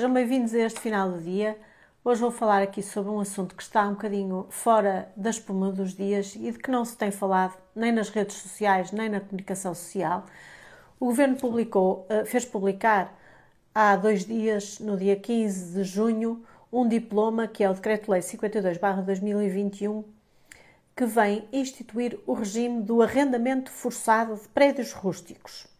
Sejam bem-vindos a este final do dia. Hoje vou falar aqui sobre um assunto que está um bocadinho fora da espuma dos dias e de que não se tem falado nem nas redes sociais nem na comunicação social. O Governo publicou, eh, fez publicar há dois dias, no dia 15 de junho, um diploma que é o Decreto-Lei 52-2021, que vem instituir o regime do arrendamento forçado de prédios rústicos.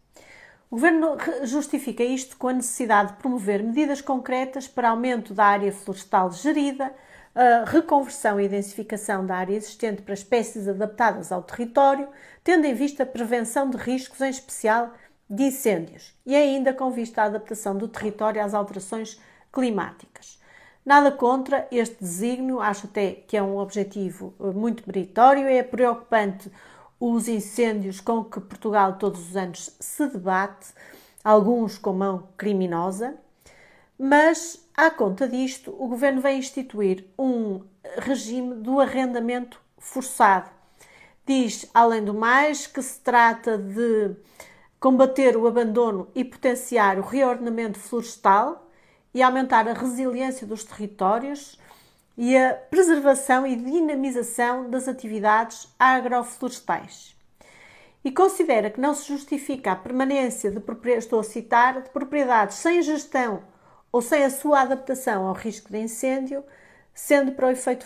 O Governo justifica isto com a necessidade de promover medidas concretas para aumento da área florestal gerida, a reconversão e densificação da área existente para espécies adaptadas ao território, tendo em vista a prevenção de riscos, em especial de incêndios, e ainda com vista à adaptação do território às alterações climáticas. Nada contra este desígnio, acho até que é um objetivo eh, muito meritório, é preocupante os incêndios com que Portugal todos os anos se debate, alguns com mão criminosa, mas à conta disto, o governo vai instituir um regime do arrendamento forçado. Diz, além do mais, que se trata de combater o abandono e potenciar o reordenamento florestal e aumentar a resiliência dos territórios e a preservação e dinamização das atividades agroflorestais. E considera que não se justifica a permanência de, estou a citar, de propriedades sem gestão ou sem a sua adaptação ao risco de incêndio, sendo para o efeito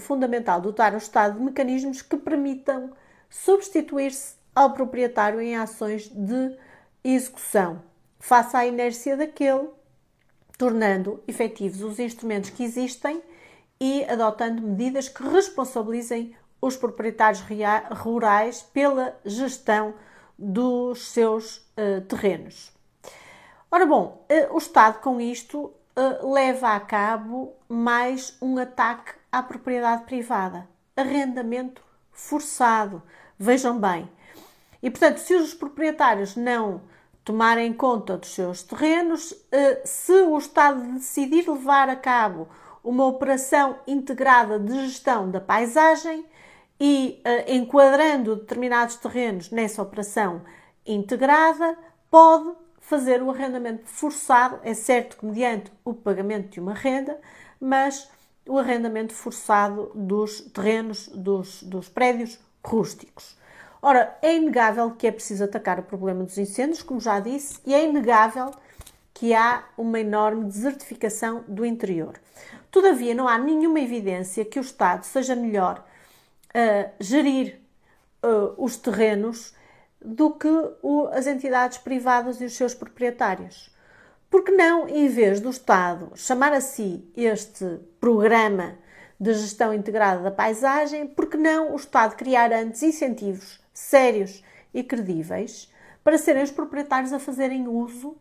fundamental dotar o Estado de mecanismos que permitam substituir-se ao proprietário em ações de execução, face à inércia daquele, tornando efetivos os instrumentos que existem e adotando medidas que responsabilizem os proprietários rurais pela gestão dos seus uh, terrenos. Ora bom, uh, o Estado com isto uh, leva a cabo mais um ataque à propriedade privada, arrendamento forçado. Vejam bem. E portanto, se os proprietários não tomarem conta dos seus terrenos, se o Estado decidir levar a cabo uma operação integrada de gestão da paisagem e uh, enquadrando determinados terrenos nessa operação integrada, pode fazer o arrendamento forçado, é certo que mediante o pagamento de uma renda, mas o arrendamento forçado dos terrenos, dos, dos prédios rústicos. Ora, é inegável que é preciso atacar o problema dos incêndios, como já disse, e é inegável que há uma enorme desertificação do interior. Todavia, não há nenhuma evidência que o Estado seja melhor a gerir uh, os terrenos do que o, as entidades privadas e os seus proprietários. Porque não, em vez do Estado chamar a si este programa de gestão integrada da paisagem, porque não o Estado criar antes incentivos sérios e credíveis para serem os proprietários a fazerem uso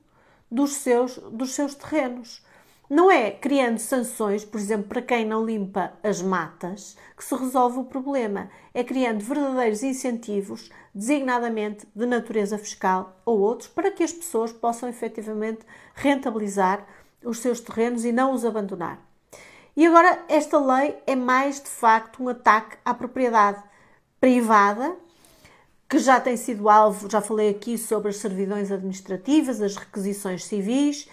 dos seus, dos seus terrenos? Não é criando sanções, por exemplo, para quem não limpa as matas, que se resolve o problema. É criando verdadeiros incentivos, designadamente de natureza fiscal ou outros, para que as pessoas possam efetivamente rentabilizar os seus terrenos e não os abandonar. E agora, esta lei é mais de facto um ataque à propriedade privada, que já tem sido alvo, já falei aqui sobre as servidões administrativas, as requisições civis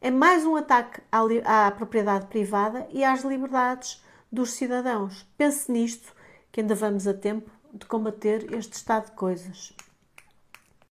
é mais um ataque à, à propriedade privada e às liberdades dos cidadãos. Pense nisto, que ainda vamos a tempo de combater este estado de coisas.